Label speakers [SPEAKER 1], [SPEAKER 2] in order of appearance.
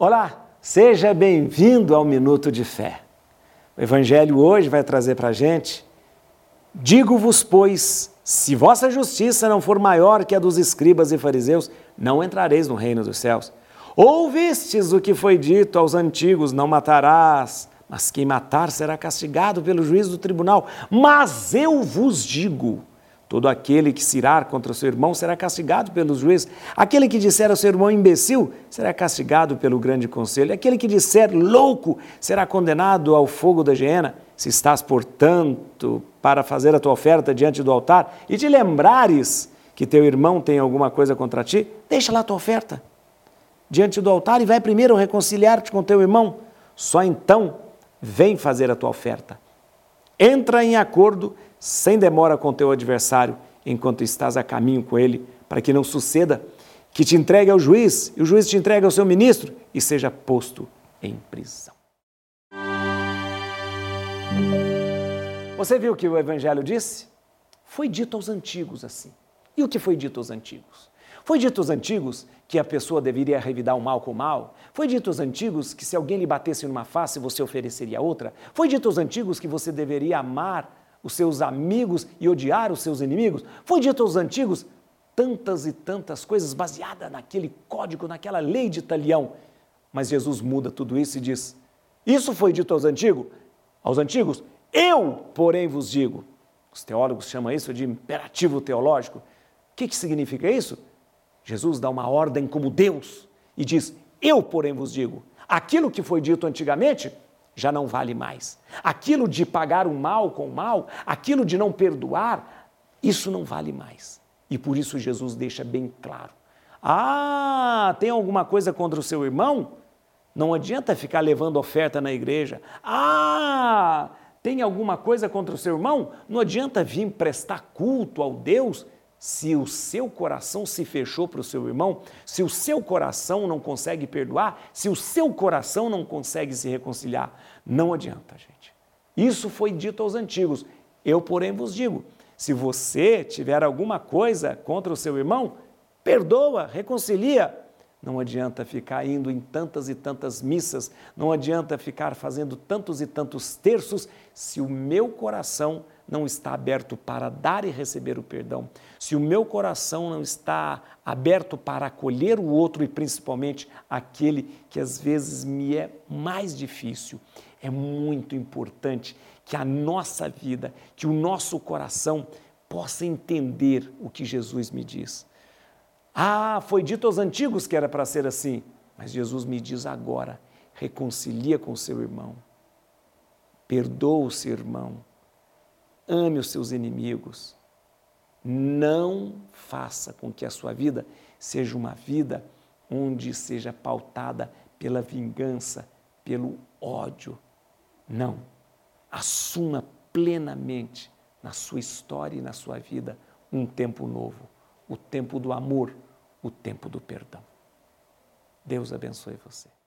[SPEAKER 1] Olá, seja bem-vindo ao Minuto de Fé. O Evangelho hoje vai trazer para a gente: Digo-vos, pois, se vossa justiça não for maior que a dos escribas e fariseus, não entrareis no reino dos céus. Ouvistes o que foi dito aos antigos: não matarás, mas quem matar será castigado pelo juízo do tribunal. Mas eu vos digo: Todo aquele que se irar contra seu irmão será castigado pelo juiz. Aquele que disser ao seu irmão imbecil será castigado pelo grande conselho. Aquele que disser louco será condenado ao fogo da hiena. Se estás, portanto, para fazer a tua oferta diante do altar e te lembrares que teu irmão tem alguma coisa contra ti, deixa lá a tua oferta diante do altar e vai primeiro reconciliar-te com teu irmão. Só então vem fazer a tua oferta. Entra em acordo sem demora com teu adversário, enquanto estás a caminho com ele, para que não suceda que te entregue ao juiz e o juiz te entregue ao seu ministro e seja posto em prisão. Você viu o que o Evangelho disse? Foi dito aos antigos assim. E o que foi dito aos antigos? Foi dito aos antigos que a pessoa deveria revidar o mal com o mal? Foi dito aos antigos que se alguém lhe batesse numa face, você ofereceria outra? Foi dito aos antigos que você deveria amar os seus amigos e odiar os seus inimigos? Foi dito aos antigos tantas e tantas coisas baseadas naquele código, naquela lei de Italião. Mas Jesus muda tudo isso e diz: Isso foi dito aos antigos, aos antigos, eu, porém, vos digo. Os teólogos chamam isso de imperativo teológico. O que, que significa isso? Jesus dá uma ordem como Deus e diz: Eu, porém, vos digo. Aquilo que foi dito antigamente, já não vale mais. Aquilo de pagar o mal com o mal, aquilo de não perdoar, isso não vale mais. E por isso Jesus deixa bem claro: ah, tem alguma coisa contra o seu irmão? Não adianta ficar levando oferta na igreja. Ah, tem alguma coisa contra o seu irmão? Não adianta vir prestar culto ao Deus se o seu coração se fechou para o seu irmão, se o seu coração não consegue perdoar, se o seu coração não consegue se reconciliar, não adianta, gente. Isso foi dito aos antigos. Eu, porém, vos digo: se você tiver alguma coisa contra o seu irmão, perdoa, reconcilia. Não adianta ficar indo em tantas e tantas missas, não adianta ficar fazendo tantos e tantos terços, se o meu coração não está aberto para dar e receber o perdão, se o meu coração não está aberto para acolher o outro e principalmente aquele que às vezes me é mais difícil, é muito importante que a nossa vida, que o nosso coração possa entender o que Jesus me diz. Ah, foi dito aos antigos que era para ser assim, mas Jesus me diz agora: reconcilia com seu irmão, perdoa o seu irmão, ame os seus inimigos. Não faça com que a sua vida seja uma vida onde seja pautada pela vingança, pelo ódio. Não. Assuma plenamente na sua história e na sua vida um tempo novo, o tempo do amor, o tempo do perdão. Deus abençoe você.